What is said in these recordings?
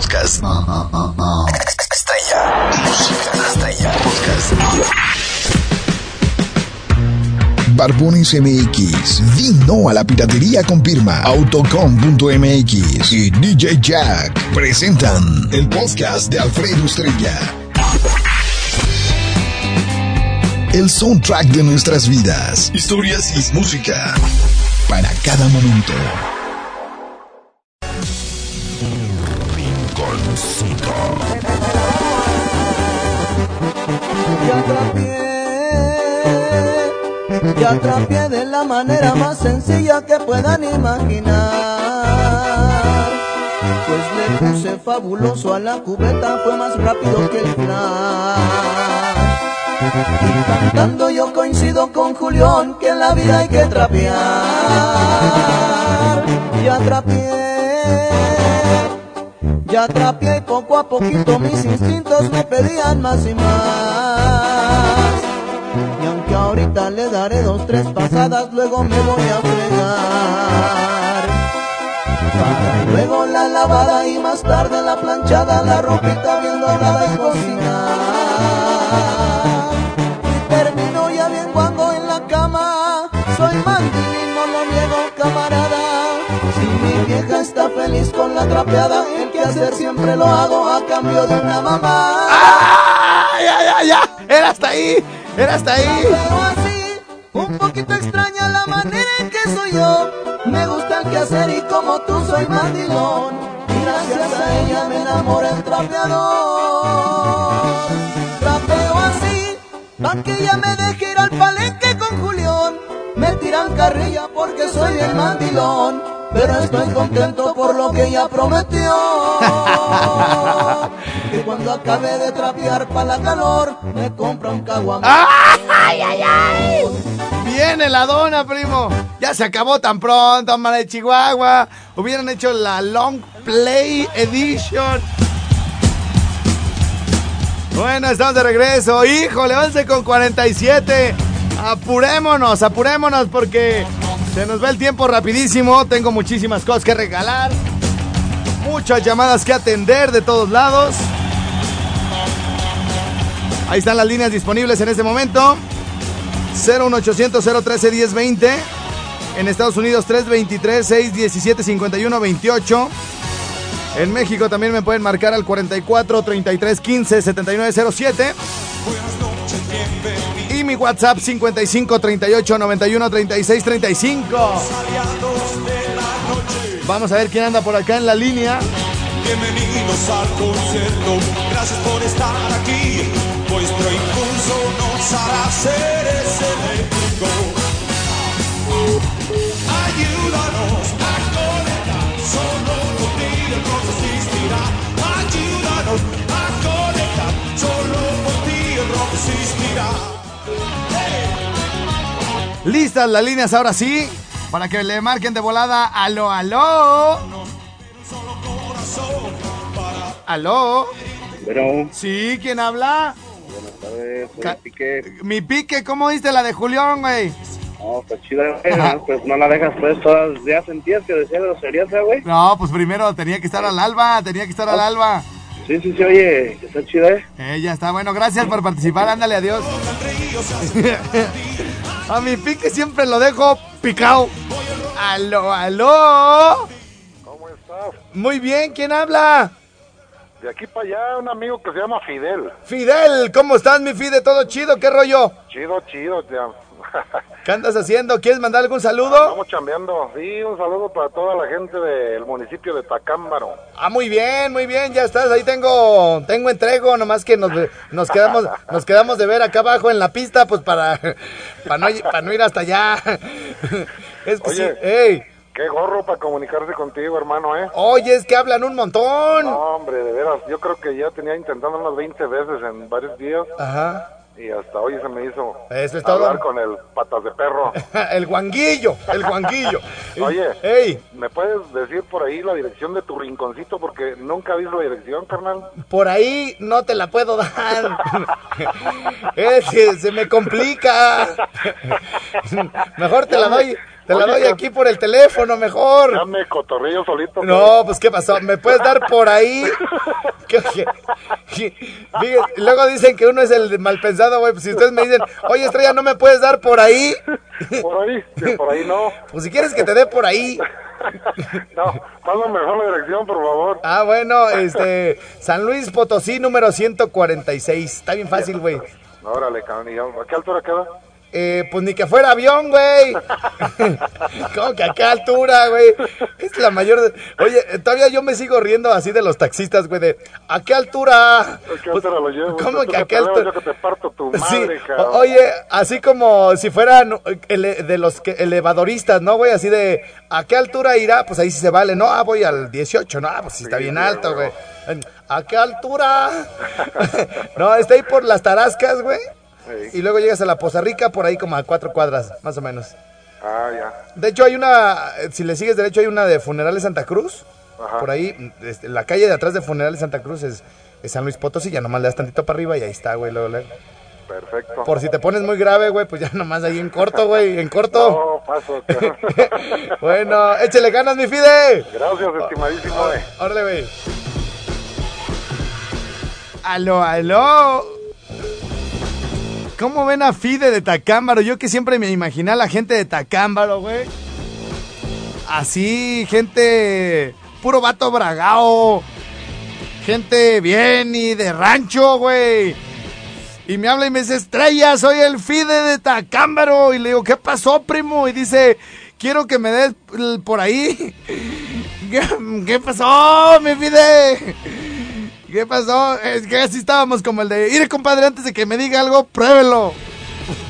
podcast. Estrella. Podcast. Barbones MX, Vino a la piratería con firma Autocom.mx y DJ Jack presentan el podcast de Alfredo Estrella. El soundtrack de nuestras vidas, historias y música para cada momento. Atrapié de la manera más sencilla que puedan imaginar. Pues le puse fabuloso a la cubeta, fue más rápido que el flash. Y cantando yo coincido con Julián que en la vida hay que trapear. Ya atrapié, ya atrapié y poco a poquito mis instintos me pedían más y más. Aunque ahorita le daré dos, tres pasadas, luego me voy a fregar. Luego la lavada y más tarde la planchada, la ropita bien dorada y cocinar. Y termino ya bien guango en la cama. Soy mandilín, no lo niego, camarada. Si mi vieja está feliz con la trapeada, el que hacer siempre lo hago a cambio de una mamá. ¡Ay, ay, ay, ya! ¡Era hasta ahí! ¡Era hasta ahí! Así, un poquito extraña la manera en que soy yo. Me gusta el quehacer y como tú soy mandilón. Y gracias a ella me enamora el trapeador. Trapeo así, pa' que ella me deje ir al palenque con Julián. Me tiran carrilla porque soy el mandilón. Pero estoy contento por lo que ella prometió. que cuando acabe de trapear para la calor, me compra un caguamón. ¡Ay, ay, ay! Viene la dona, primo. Ya se acabó tan pronto, mala de Chihuahua. Hubieran hecho la Long Play Edition. Bueno, estamos de regreso. Híjole, 11 con 47. Apurémonos, apurémonos porque se nos va el tiempo rapidísimo. Tengo muchísimas cosas que regalar. Muchas llamadas que atender de todos lados. Ahí están las líneas disponibles en este momento. 01800 013 1020. En Estados Unidos 323 617 51 28. En México también me pueden marcar al 44 33 15 79 07. Y mi WhatsApp 55 38 91 36 35. Vamos a ver quién anda por acá en la línea. Bienvenidos al concierto, gracias por estar aquí. Vuestro impulso nos hará seres eléctricos. Ayúdanos a conectar, solo contigo el rock existirá. Ayúdanos Listas las líneas ahora sí. Para que le marquen de volada. Aló, aló. Aló. Pero, Sí, ¿quién habla? buenas tardes, soy Pique. Mi pique, ¿cómo viste la de Julián, güey? No, está chida, güey. Pues no la dejas, pues, todas. Ya sentías que decía groserías, ¿eh, güey. No, pues primero tenía que estar al alba, tenía que estar al alba. Sí, sí, sí, oye, está chida, ¿eh? Eh, ya está, bueno, gracias por participar, ándale, adiós. A mi pique siempre lo dejo picado. Aló, aló. ¿Cómo estás? Muy bien, ¿quién habla? De aquí para allá, un amigo que se llama Fidel. Fidel, ¿cómo estás, mi Fide? ¿Todo chido? ¿Qué rollo? Chido, chido. Ya. ¿Qué andas haciendo? ¿Quieres mandar algún saludo? Estamos chambeando. Sí, un saludo para toda la gente del municipio de Tacámbaro. Ah, muy bien, muy bien, ya estás. Ahí tengo, tengo entrego, nomás que nos, nos quedamos, nos quedamos de ver acá abajo en la pista, pues para, para no, ir- para no ir hasta allá. Es que sí, Oye. ey, Qué gorro para comunicarse contigo, hermano, ¿eh? oye, es que hablan un montón. No, hombre, de veras. Yo creo que ya tenía intentando unas 20 veces en varios días Ajá, y hasta hoy se me hizo Eso es todo. hablar con el patas de perro. el guanguillo, el guanguillo. Oye. Ey, ¿Me puedes decir por ahí la dirección de tu rinconcito? Porque nunca visto la dirección, carnal. por ahí no te la puedo dar. Es que se me complica. Mejor te la doy, te la doy aquí por el teléfono, mejor. Ya me cotorrillo solito. No, pues qué pasó, me puedes dar por ahí luego dicen que uno es el mal pensado, güey. Pues si ustedes me dicen, oye, estrella, ¿no me puedes dar por ahí? Por ahí, por ahí no. Pues si quieres que te dé por ahí. No, pásame mejor la dirección, por favor. Ah, bueno, este. San Luis Potosí, número 146. Está bien fácil, güey. Órale, cabrón. ¿y ¿A qué altura queda? Eh, pues ni que fuera avión, güey. ¿Cómo que a qué altura, güey? Es la mayor. de- Oye, eh, todavía yo me sigo riendo así de los taxistas, güey, de ¿a qué altura? ¿A qué altura lo llevo? Pues, ¿Cómo que a qué altura? Yo que te parto tu Sí, oye, así como si fueran ele- de los que, elevadoristas, ¿no, güey? Así de, ¿a qué altura irá? Pues ahí sí se vale, ¿no? Ah, voy al 18, ¿no? Ah, pues sí está bien alto, güey. ¿A qué altura? no, está ahí por las Tarascas, güey. Sí. Y luego llegas a la Poza Rica, por ahí como a cuatro cuadras, más o menos. Ah, ya. De hecho, hay una, si le sigues derecho, hay una de Funerales Santa Cruz. Ajá. Por ahí, este, la calle de atrás de Funerales Santa Cruz es, es San Luis Potosí, ya nomás le das tantito para arriba y ahí está, güey, luego, luego. Perfecto. Por si te pones muy grave, güey, pues ya nomás ahí en corto, güey, en corto. No, paso, cabrón. bueno, échale ganas, mi Fide. Gracias, estimadísimo. eh. Órale, güey. Aló, aló. ¿Cómo ven a Fide de Tacámbaro? Yo que siempre me imaginé a la gente de Tacámbaro, güey. Así, gente. Puro vato bragao. Gente bien y de rancho, güey. Y me habla y me dice, Estrella, soy el Fide de Tacámbaro. Y le digo, ¿qué pasó, primo? Y dice, quiero que me des por ahí. ¿Qué, qué pasó, mi Fide? ¿Qué pasó? Es que así estábamos como el de, ir compadre, antes de que me diga algo, pruébelo.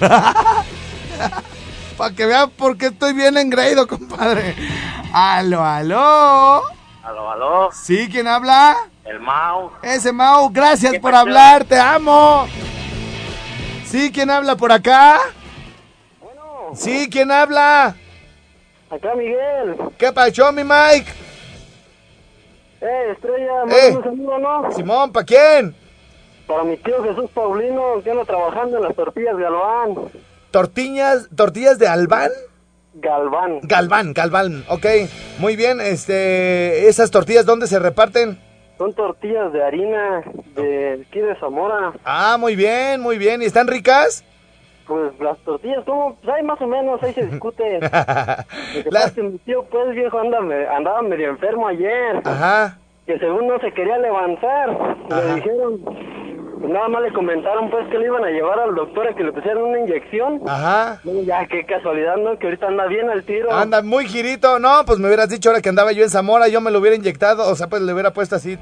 Para que vea por qué estoy bien engreído, compadre. Aló, aló. Aló, aló, ¿Sí? ¿Quién habla? el Mau. Ese Mau, gracias ¿Qué por pasó? hablar, te amo. ¿Sí? ¿Quién habla por acá? ¿Sí? ¿Quién habla? Acá Miguel. ¿Qué pasó, mi Mike? Eh, Estrella, Eh. mándame un saludo, ¿no? Simón, ¿para quién? Para mi tío Jesús Paulino, que anda trabajando en las tortillas Galván. ¿Tortillas, tortillas de Albán? Galván. Galván, Galván, ok. Muy bien, este, esas tortillas, ¿dónde se reparten? Son tortillas de harina de aquí de Zamora. Ah, muy bien, muy bien. ¿Y están ricas? Pues las tortillas, ¿cómo? Pues más o menos, ahí se discute. Lo que La- pasa es que mi tío, pues viejo, anda, me- andaba medio enfermo ayer. Ajá. Que según no se quería levantar. Ajá. Le dijeron, pues nada más le comentaron pues que le iban a llevar al doctor a que le pusieran una inyección. Ajá. Bueno, Ya, qué casualidad, ¿no? Que ahorita anda bien al tiro. Anda muy girito. No, pues me hubieras dicho ahora que andaba yo en Zamora, yo me lo hubiera inyectado. O sea, pues le hubiera puesto así.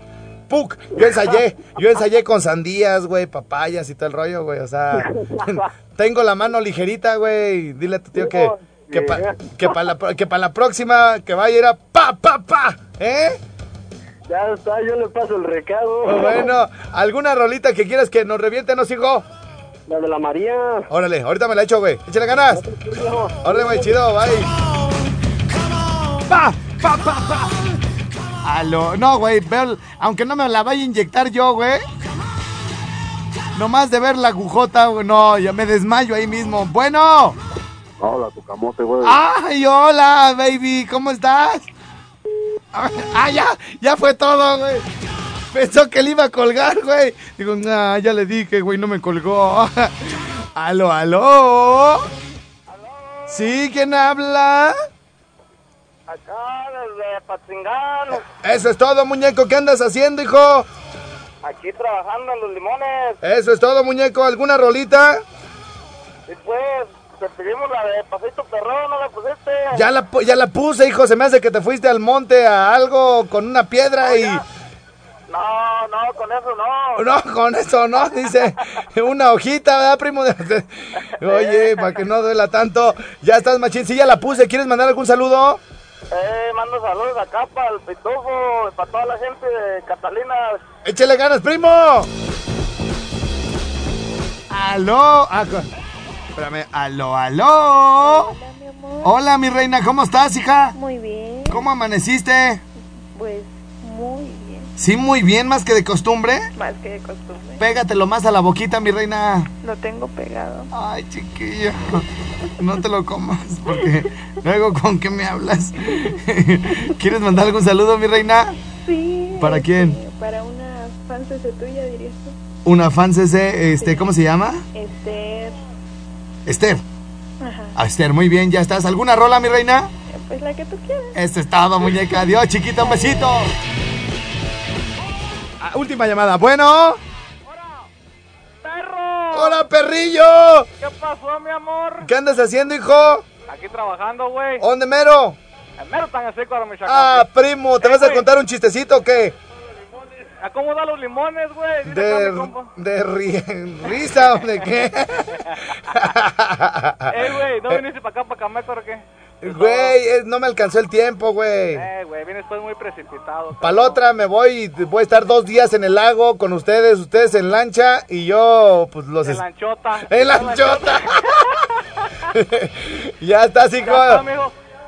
¡Puc! Yo ensayé, yo ensayé con sandías, güey, papayas y todo el rollo, güey. O sea, tengo la mano ligerita, güey. Dile a tu tío que, que para que pa la, pro- que pa la próxima que vaya a ir a pa, pa, pa. ¿Eh? Ya está, yo le paso el recado. Pues bueno, ¿alguna rolita que quieras que nos reviéntenos, hijo? La de la María. Órale, ahorita me la echo, güey. Échale ganas. Órale, güey, chido, bye. Pa, pa, pa, pa. Aló, no, güey, aunque no me la vaya a inyectar yo, güey. Nomás de ver la agujota, güey, no, ya me desmayo ahí mismo. Bueno. Hola, tu camote, güey. Ay, hola, baby, ¿cómo estás? Ah, ya, ya fue todo, güey. Pensó que le iba a colgar, güey. Digo, nah, ya le dije, güey, no me colgó. Aló, aló. ¿Sí? ¿Quién habla? Acá Eso es todo, muñeco. ¿Qué andas haciendo, hijo? aquí trabajando en los limones. Eso es todo, muñeco. ¿Alguna rolita? Y pues, te pedimos la de Pasito Perrón, ¿no la pusiste? Ya la, ya la puse, hijo. Se me hace que te fuiste al monte a algo con una piedra y... No, no, con eso no. No, con eso no, dice. Una hojita, ¿verdad, primo? Oye, para que no duela tanto. Ya estás, machín. Sí, ya la puse. ¿Quieres mandar algún saludo? Eh, mando saludos acá para el Pitufo, para toda la gente de Catalina. Échale ganas, primo. Aló. Ah, espérame. Aló, aló. Hola, mi amor. Hola, mi reina. ¿Cómo estás, hija? Muy bien. ¿Cómo amaneciste? Pues. Sí, muy bien, más que de costumbre. Más que de costumbre. Pégatelo más a la boquita, mi reina. Lo tengo pegado. Ay, chiquillo. No te lo comas, porque luego con qué me hablas. ¿Quieres mandar algún saludo, mi reina? Sí. ¿Para quién? este, Para una francesa tuya, dirías tú. Una fan este, ¿cómo se llama? Esther. Esther. Ajá. Ah, Esther, muy bien, ya estás. ¿Alguna rola, mi reina? Pues la que tú quieras. Esto es todo, muñeca. Adiós, chiquita, un besito. Ah, última llamada. Bueno. ¡Perro! ¡Hola, perrillo! ¿Qué pasó, mi amor? ¿Qué andas haciendo, hijo? Aquí trabajando, güey. ¿Dónde mero? El mero tan seco. Ah, primo, ¿te Eh, vas a contar un chistecito o qué? ¿A cómo da los limones, güey? De, de ri- risa o de qué? Eh, güey, ¿no viniste para acá, para Cameco, o qué? Güey, no me alcanzó el tiempo, güey. Eh, güey, vienes pues muy precipitado. Para la otra me voy y voy a estar dos días en el lago con ustedes, ustedes en lancha y yo, pues los... En es- lanchota. ¡En lanchota! ya está, así como...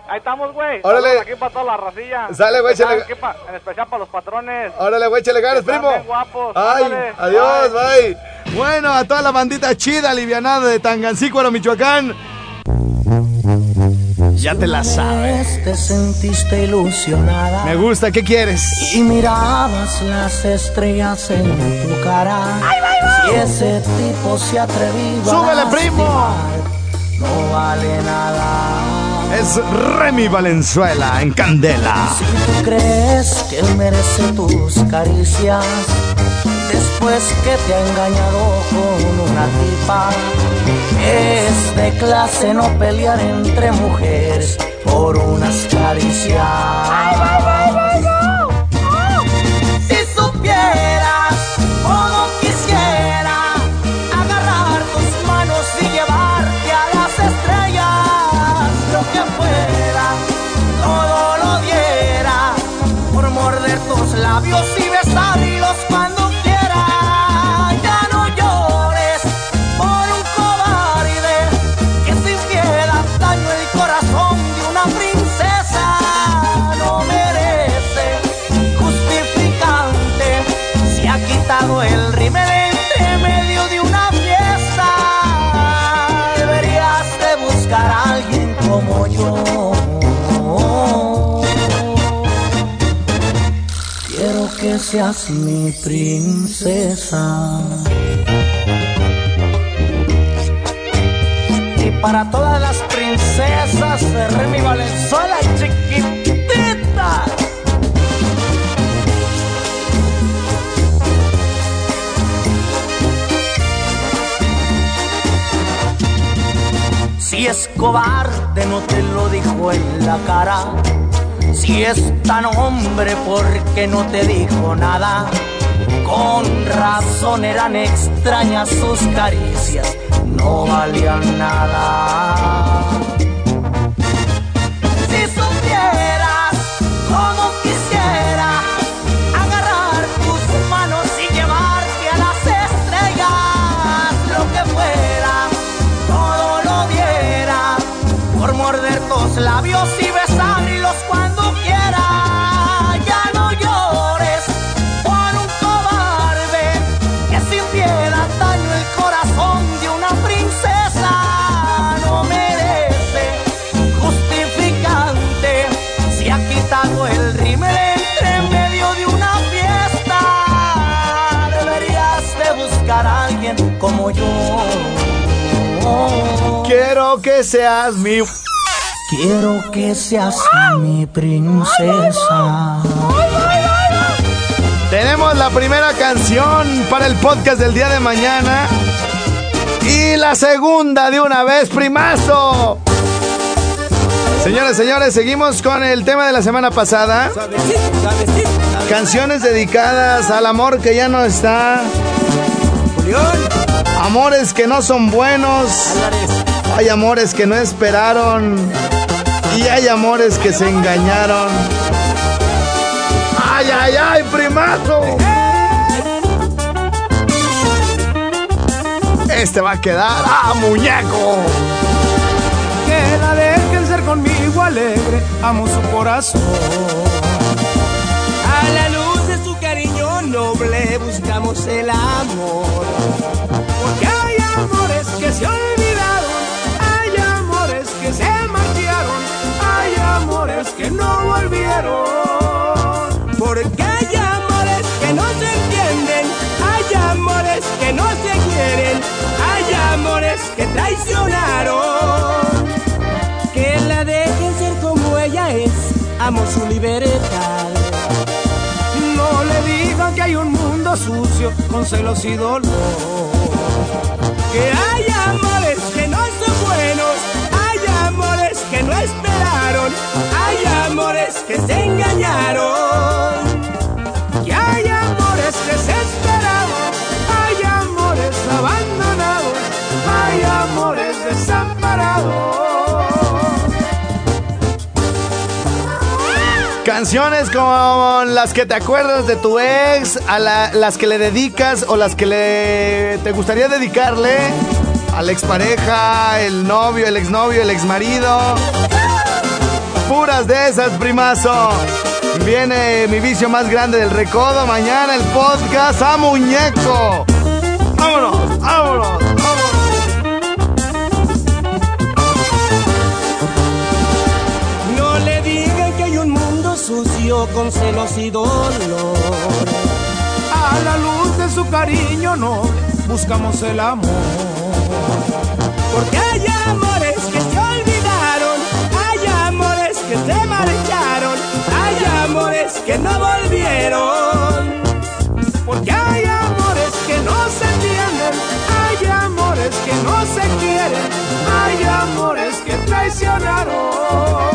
Ahí estamos, güey. Órale. Saludos Aquí para toda la racilla. Sale, güey, aquí pa- En especial para los patrones. Órale, güey, échale ganas, primo. guapos. Ay, Ándale. adiós, bye. Bueno, a toda la bandita chida, alivianada de Tangancícuaro, Michoacán. Ya te la sabes. Te sentiste ilusionada Me gusta, ¿qué quieres? y mirabas las estrellas en tu cara. Si ese tipo se atrevió a ¡Súbele, primo! lastimar, no vale nada. Es Remy Valenzuela en Candela. Si tú crees que él merece tus caricias, después que te ha engañado con una tipa, es de clase no pelear entre mujeres por unas caricias. Mi princesa. Y para todas las princesas de Remy Valenzuela chiquitita. Si es cobarde no te lo dijo en la cara. Si es tan hombre porque no te dijo nada. Con razón eran extrañas sus caricias, no valían nada. Quiero que seas mi... Quiero que seas mi princesa. Tenemos la primera canción para el podcast del día de mañana. Y la segunda de una vez, primazo. Señores, señores, seguimos con el tema de la semana pasada. Canciones dedicadas al amor que ya no está. Amores que no son buenos. Hay amores que no esperaron. Y hay amores que se engañaron. ¡Ay, ay, ay, primazo! Este va a quedar a muñeco. Que la dejen ser conmigo alegre, amo su corazón. A la luz de su cariño noble buscamos el amor que hay amores que se olvidaron, hay amores que se marcharon, hay amores que no volvieron. Porque hay amores que no se entienden, hay amores que no se quieren, hay amores que traicionaron. Que la dejen ser como ella es, amo su libertad. No le digan que hay un mundo sucio con celos y dolor que hay amores Canciones como las que te acuerdas de tu ex, a la- las que le dedicas o las que le te gustaría dedicarle a la expareja, el novio, el exnovio, el exmarido. Puras de esas, primazo. Viene mi vicio más grande del recodo. Mañana el podcast a muñeco. Vámonos, vámonos, con celos y dolor. A la luz de su cariño noble buscamos el amor. Porque hay amores que se olvidaron, hay amores que se marcharon, hay amores que no volvieron. Porque hay amores que no se entienden, hay amores que no se quieren, hay amores que traicionaron.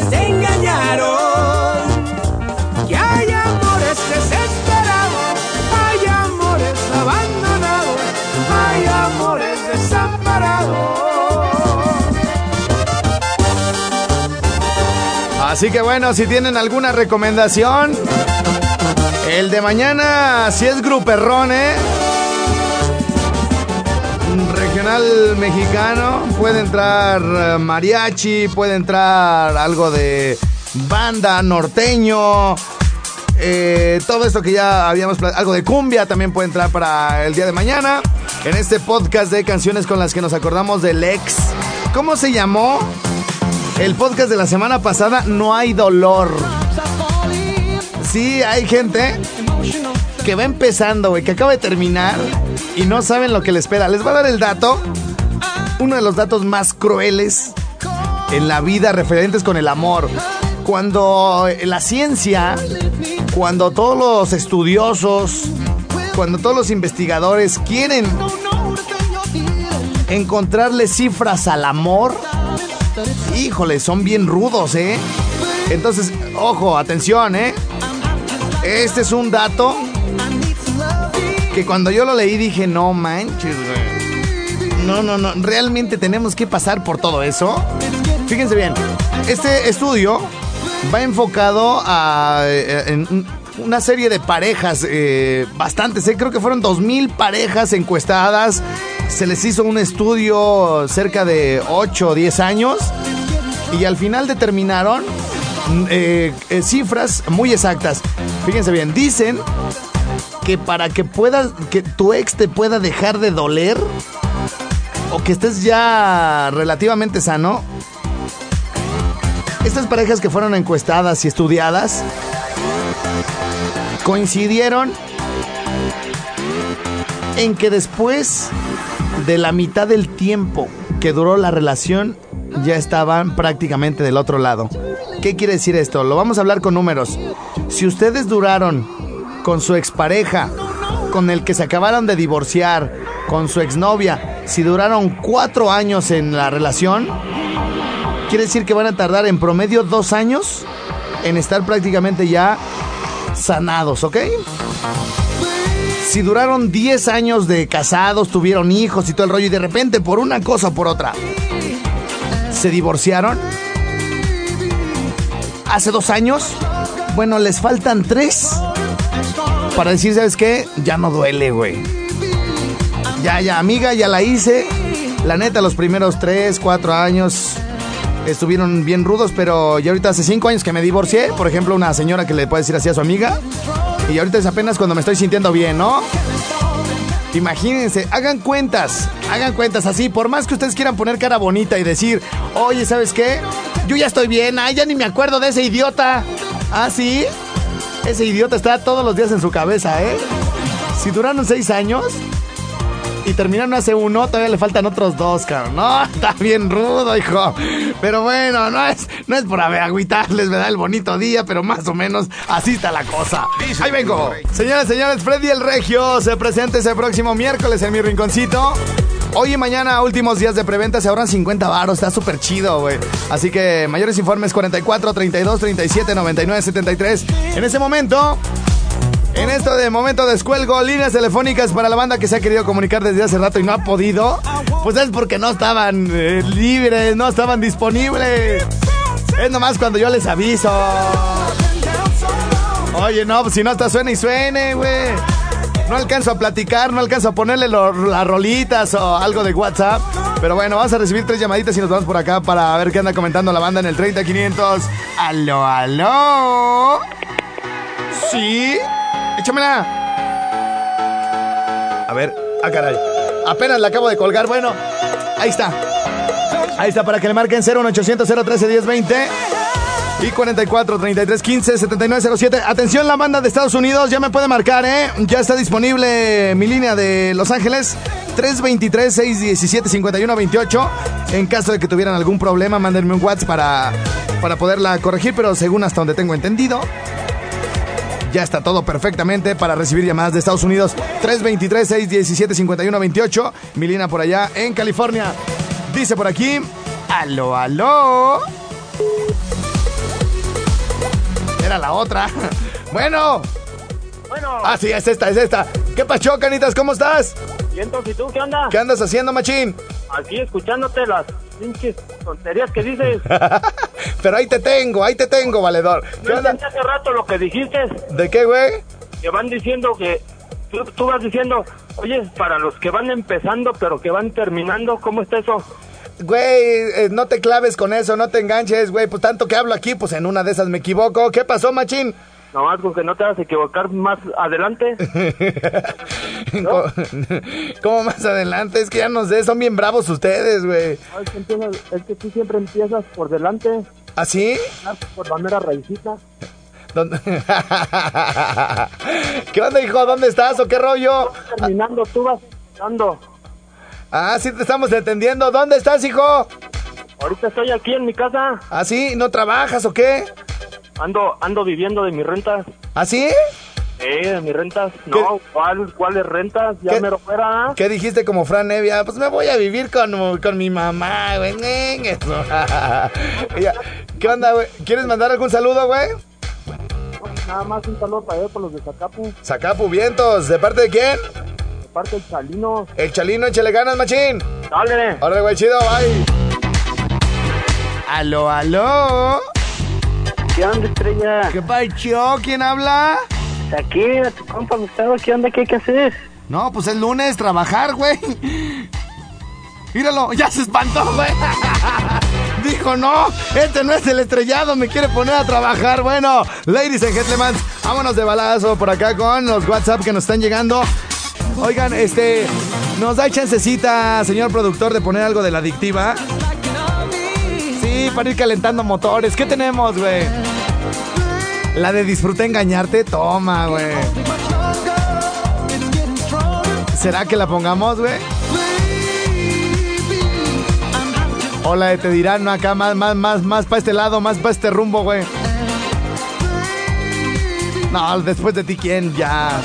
Que se engañaron. Que hay amores desesperados, hay amores abandonados, hay amores desamparados. Así que bueno, si tienen alguna recomendación, el de mañana, si es gruperrón, ¿eh? Mexicano, puede entrar eh, mariachi, puede entrar algo de banda norteño, eh, todo esto que ya habíamos, algo de cumbia también puede entrar para el día de mañana, en este podcast de canciones con las que nos acordamos del ex. ¿Cómo se llamó? El podcast de la semana pasada, No hay dolor. Sí, hay gente que va empezando, güey, que acaba de terminar y no saben lo que les espera. Les va a dar el dato, uno de los datos más crueles en la vida referentes con el amor. Cuando la ciencia, cuando todos los estudiosos, cuando todos los investigadores quieren encontrarle cifras al amor, híjole, son bien rudos, ¿eh? Entonces, ojo, atención, ¿eh? Este es un dato que cuando yo lo leí dije, no manches, güey. No, no, no, realmente tenemos que pasar por todo eso. Fíjense bien, este estudio va enfocado a eh, en un- una serie de parejas, eh, bastantes, eh, creo que fueron 2.000 parejas encuestadas. Se les hizo un estudio cerca de 8 o 10 años y al final determinaron eh, cifras muy exactas. Fíjense bien, dicen para que puedas, que tu ex te pueda dejar de doler o que estés ya relativamente sano, estas parejas que fueron encuestadas y estudiadas coincidieron en que después de la mitad del tiempo que duró la relación, ya estaban prácticamente del otro lado. ¿Qué quiere decir esto? Lo vamos a hablar con números. Si ustedes duraron con su expareja, con el que se acabaron de divorciar, con su exnovia, si duraron cuatro años en la relación, quiere decir que van a tardar en promedio dos años en estar prácticamente ya sanados, ¿ok? Si duraron 10 años de casados, tuvieron hijos y todo el rollo, y de repente por una cosa o por otra se divorciaron hace dos años, bueno, les faltan tres para decir, ¿sabes qué? Ya no duele, güey. Ya, ya, amiga, ya la hice. La neta, los primeros tres, cuatro años estuvieron bien rudos, pero ya ahorita hace cinco años que me divorcié. Por ejemplo, una señora que le puede decir así a su amiga. Y ahorita es apenas cuando me estoy sintiendo bien, ¿no? Imagínense, hagan cuentas, hagan cuentas así, por más que ustedes quieran poner cara bonita y decir, oye, ¿sabes qué? Yo ya estoy bien, ay, ya ni me acuerdo de ese idiota. Ah, sí. Ese idiota está todos los días en su cabeza, ¿eh? Si duraron seis años y terminaron hace uno, todavía le faltan otros dos, cabrón. No, está bien rudo, hijo. Pero bueno, no es, no es por agüitarles, ¿verdad? El bonito día, pero más o menos así está la cosa. Ahí vengo. Señoras, señores, Freddy el Regio se presenta ese próximo miércoles en mi rinconcito. Hoy y mañana, últimos días de preventa, se ahorran 50 baros. Está súper chido, güey. Así que mayores informes 44 32 37 99 73. En ese momento, en esto de momento descuelgo líneas telefónicas para la banda que se ha querido comunicar desde hace rato y no ha podido. Pues es porque no estaban eh, libres, no estaban disponibles. Es nomás cuando yo les aviso. Oye, no, pues si no está suene y suene, güey. No alcanzo a platicar, no alcanzo a ponerle las rolitas o algo de WhatsApp. Pero bueno, vamos a recibir tres llamaditas y nos vamos por acá para ver qué anda comentando la banda en el 30500. Aló, aló. ¿Sí? Échamela. A ver, ah, caray. Apenas la acabo de colgar. Bueno, ahí está. Ahí está para que le marquen 01800 013 1020 y 44 33 15 79 07. Atención, la banda de Estados Unidos ya me puede marcar, ¿eh? Ya está disponible mi línea de Los Ángeles 323 617 51 28. En caso de que tuvieran algún problema, mándenme un WhatsApp para, para poderla corregir, pero según hasta donde tengo entendido. Ya está todo perfectamente para recibir llamadas de Estados Unidos. 323-617-5128. Mi línea por allá en California. Dice por aquí. Aló, aló. Era la otra. Bueno. Bueno. Ah, sí, es esta, es esta. ¿Qué pasó, canitas? ¿Cómo estás? ¿Y entonces ¿y tú qué onda? ¿Qué andas haciendo, machín? Aquí escuchándote las pinches tonterías que dices. Pero ahí te tengo, ahí te tengo, valedor. ¿Qué onda? hace rato lo que dijiste, ¿De qué, güey? que van diciendo que... Tú, tú vas diciendo, oye, para los que van empezando pero que van terminando, ¿cómo está eso? Güey, eh, no te claves con eso, no te enganches, güey. Pues tanto que hablo aquí, pues en una de esas me equivoco. ¿Qué pasó, machín? Nomás con que no te vas a equivocar más adelante. ¿Cómo, cómo más adelante? Es que ya no sé, son bien bravos ustedes, güey. Que empiezas- es que tú siempre empiezas por delante, ¿Así? por la mera raicita. ¿Dónde- ¿Qué onda, hijo? ¿Dónde estás o qué rollo? Terminando, tú vas dando. Ah, sí te estamos entendiendo. ¿Dónde estás, hijo? Ahorita estoy aquí en mi casa, ¿Ah, sí? ¿No trabajas o qué? ando ando viviendo de mis rentas. ¿Ah, sí? Eh, de mis rentas. No, ¿cuál, ¿cuáles rentas? Ya ¿Qué? mero fuera. ¿Qué dijiste como Fran Nevia? Pues me voy a vivir con, con mi mamá, güey. ¿Qué onda, güey? ¿Quieres mandar algún saludo, güey? Nada más un saludo para por los de Zacapu, Sacapu Vientos. ¿De parte de quién? De parte del Chalino. El Chalino, échale ganas, machín. Dale. Órale, güey, chido, bye. Aló, aló. ¿Qué onda, estrella? ¿Qué pacho? ¿Quién habla? Aquí, a tu compa Gustavo, ¿qué onda? ¿Qué hay que hacer? No, pues es lunes, trabajar, güey. Míralo, ya se espantó, güey. Dijo, no, este no es el estrellado, me quiere poner a trabajar. Bueno, ladies and gentlemen, vámonos de balazo por acá con los WhatsApp que nos están llegando. Oigan, este, nos da chancecita, señor productor, de poner algo de la adictiva. Sí, para ir calentando motores. ¿Qué tenemos, güey? La de disfruta engañarte, toma, güey. ¿Será que la pongamos, güey? O la de te dirán, no, acá más, más, más, más para este lado, más para este rumbo, güey. No, después de ti, ¿quién? Ya.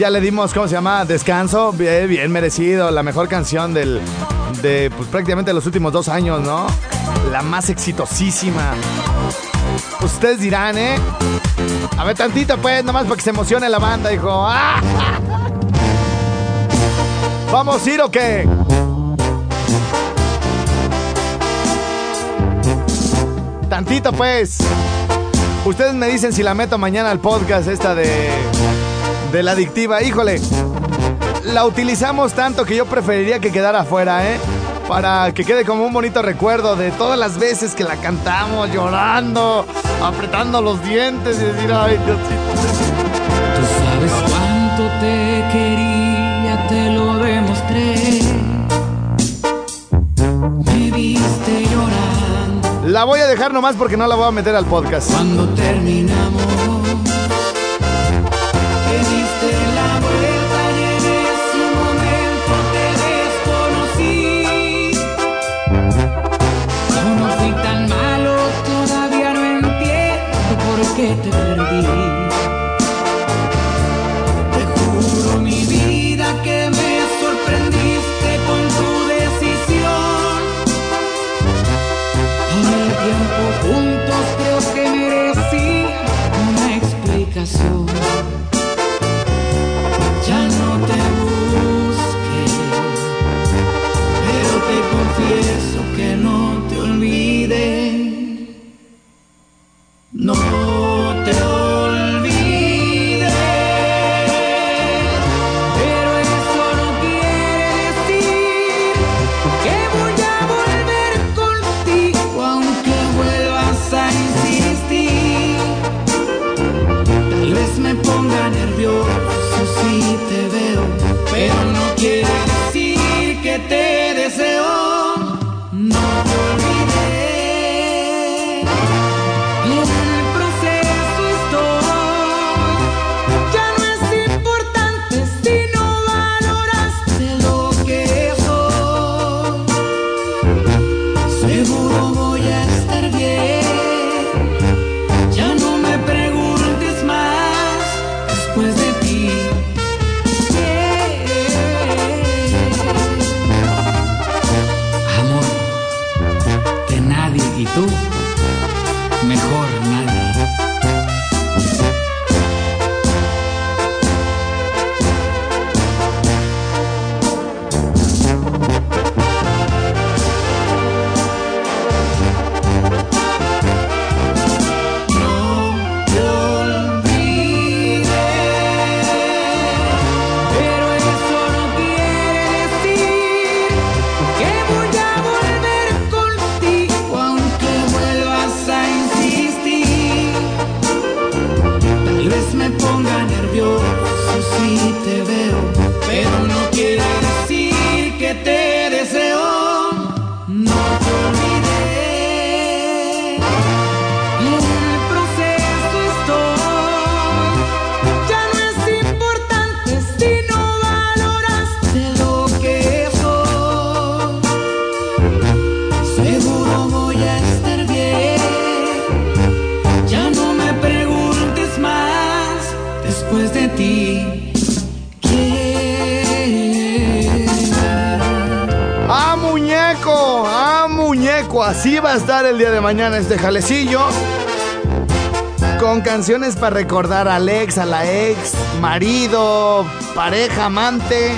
Ya le dimos, ¿cómo se llama? Descanso, bien, merecido. La mejor canción del, de pues, prácticamente los últimos dos años, ¿no? La más exitosísima. Ustedes dirán, ¿eh? A ver, tantito, pues, nomás para que se emocione la banda, hijo. ¡Ah! ¿Vamos a ir o qué? Tantito, pues. Ustedes me dicen si la meto mañana al podcast esta de de la adictiva. Híjole, la utilizamos tanto que yo preferiría que quedara afuera, ¿eh? Para que quede como un bonito recuerdo de todas las veces que la cantamos llorando, apretando los dientes y decir, ay, Diosito. Tú sabes cuánto te quería, te lo demostré. Me viste llorando. La voy a dejar nomás porque no la voy a meter al podcast. Cuando terminamos. que te perdí. mañana es de jalecillo. Con canciones para recordar al ex, a la ex, marido, pareja, amante.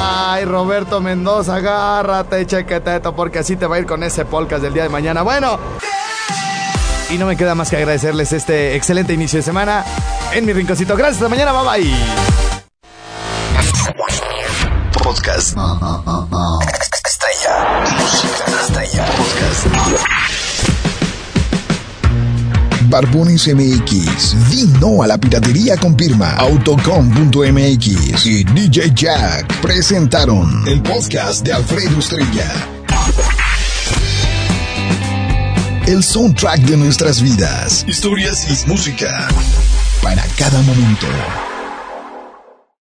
Ay, Roberto Mendoza, agárrate, chequeteto, porque así te va a ir con ese podcast del día de mañana. Bueno. Y no me queda más que agradecerles este excelente inicio de semana en mi rinconcito. Gracias, hasta mañana, bye bye. Podcast. España. Barbones MX, di a la piratería con firma, autocom.mx y DJ Jack presentaron el podcast de Alfredo Estrella. El soundtrack de nuestras vidas, historias y música para cada momento.